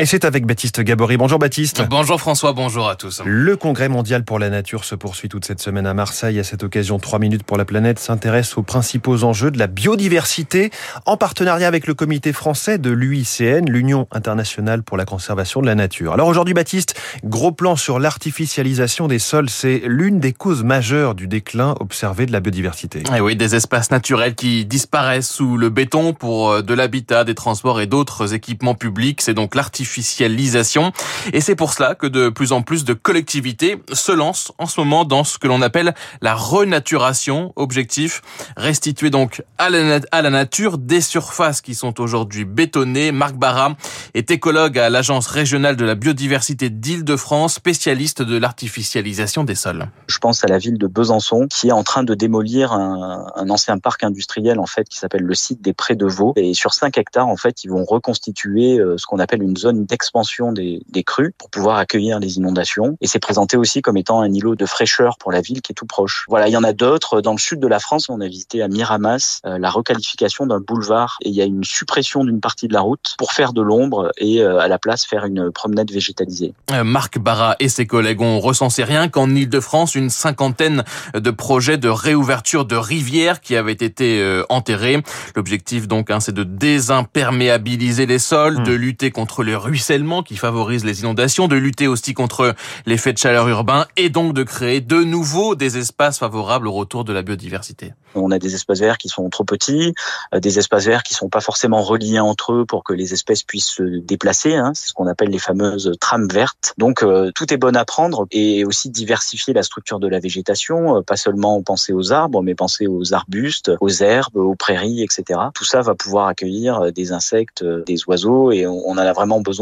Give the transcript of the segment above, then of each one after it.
Et c'est avec Baptiste Gabory. Bonjour Baptiste. Bonjour François, bonjour à tous. Le congrès mondial pour la nature se poursuit toute cette semaine à Marseille. À cette occasion, 3 minutes pour la planète s'intéresse aux principaux enjeux de la biodiversité en partenariat avec le comité français de l'UICN, l'Union internationale pour la conservation de la nature. Alors aujourd'hui Baptiste, gros plan sur l'artificialisation des sols, c'est l'une des causes majeures du déclin observé de la biodiversité. Et oui, des espaces naturels qui disparaissent sous le béton pour euh, de l'habitat, des transports et d'autres équipements publics. C'est donc l'artificialisation artificialisation. Et c'est pour cela que de plus en plus de collectivités se lancent en ce moment dans ce que l'on appelle la renaturation. Objectif, restituer donc à la, à la nature des surfaces qui sont aujourd'hui bétonnées. Marc Barra est écologue à l'Agence régionale de la biodiversité d'Île-de-France, spécialiste de l'artificialisation des sols. Je pense à la ville de Besançon qui est en train de démolir un, un ancien parc industriel en fait qui s'appelle le site des Prés de Vaux. Et sur 5 hectares en fait, ils vont reconstituer euh, ce qu'on appelle une zone d'expansion des, des crues pour pouvoir accueillir les inondations. Et c'est présenté aussi comme étant un îlot de fraîcheur pour la ville qui est tout proche. Voilà, il y en a d'autres. Dans le sud de la France, on a visité à Miramas euh, la requalification d'un boulevard et il y a une suppression d'une partie de la route pour faire de l'ombre et euh, à la place faire une promenade végétalisée. Euh, Marc Barra et ses collègues ont recensé rien qu'en Ile-de-France une cinquantaine de projets de réouverture de rivières qui avaient été euh, enterrés. L'objectif donc, hein, c'est de désimperméabiliser les sols, mmh. de lutter contre les ruissellement qui favorise les inondations, de lutter aussi contre l'effet de chaleur urbain et donc de créer de nouveau des espaces favorables au retour de la biodiversité. On a des espaces verts qui sont trop petits, euh, des espaces verts qui sont pas forcément reliés entre eux pour que les espèces puissent se déplacer. Hein. C'est ce qu'on appelle les fameuses trames vertes. Donc euh, tout est bon à prendre et aussi diversifier la structure de la végétation, euh, pas seulement penser aux arbres, mais penser aux arbustes, aux herbes, aux prairies, etc. Tout ça va pouvoir accueillir des insectes, des oiseaux et on en a vraiment besoin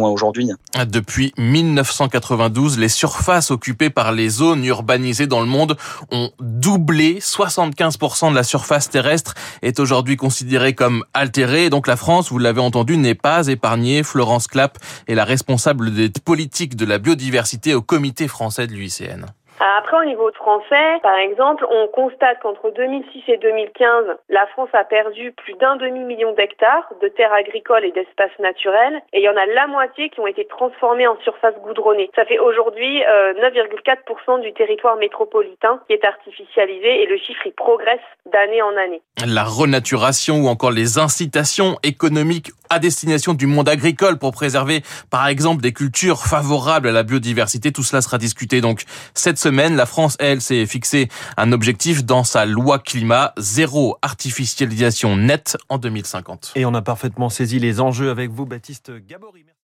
Depuis 1992, les surfaces occupées par les zones urbanisées dans le monde ont doublé. 75% de la surface terrestre est aujourd'hui considérée comme altérée. Donc la France, vous l'avez entendu, n'est pas épargnée. Florence Clapp est la responsable des politiques de la biodiversité au comité français de l'UICN. Après, au niveau français, par exemple, on constate qu'entre 2006 et 2015, la France a perdu plus d'un demi-million d'hectares de terres agricoles et d'espaces naturels, et il y en a la moitié qui ont été transformés en surface goudronnée. Ça fait aujourd'hui euh, 9,4% du territoire métropolitain qui est artificialisé, et le chiffre, il progresse d'année en année. La renaturation ou encore les incitations économiques à destination du monde agricole pour préserver, par exemple, des cultures favorables à la biodiversité, tout cela sera discuté donc cette la France, elle, s'est fixé un objectif dans sa loi climat, zéro artificialisation nette en 2050. Et on a parfaitement saisi les enjeux avec vous, Baptiste Gabory.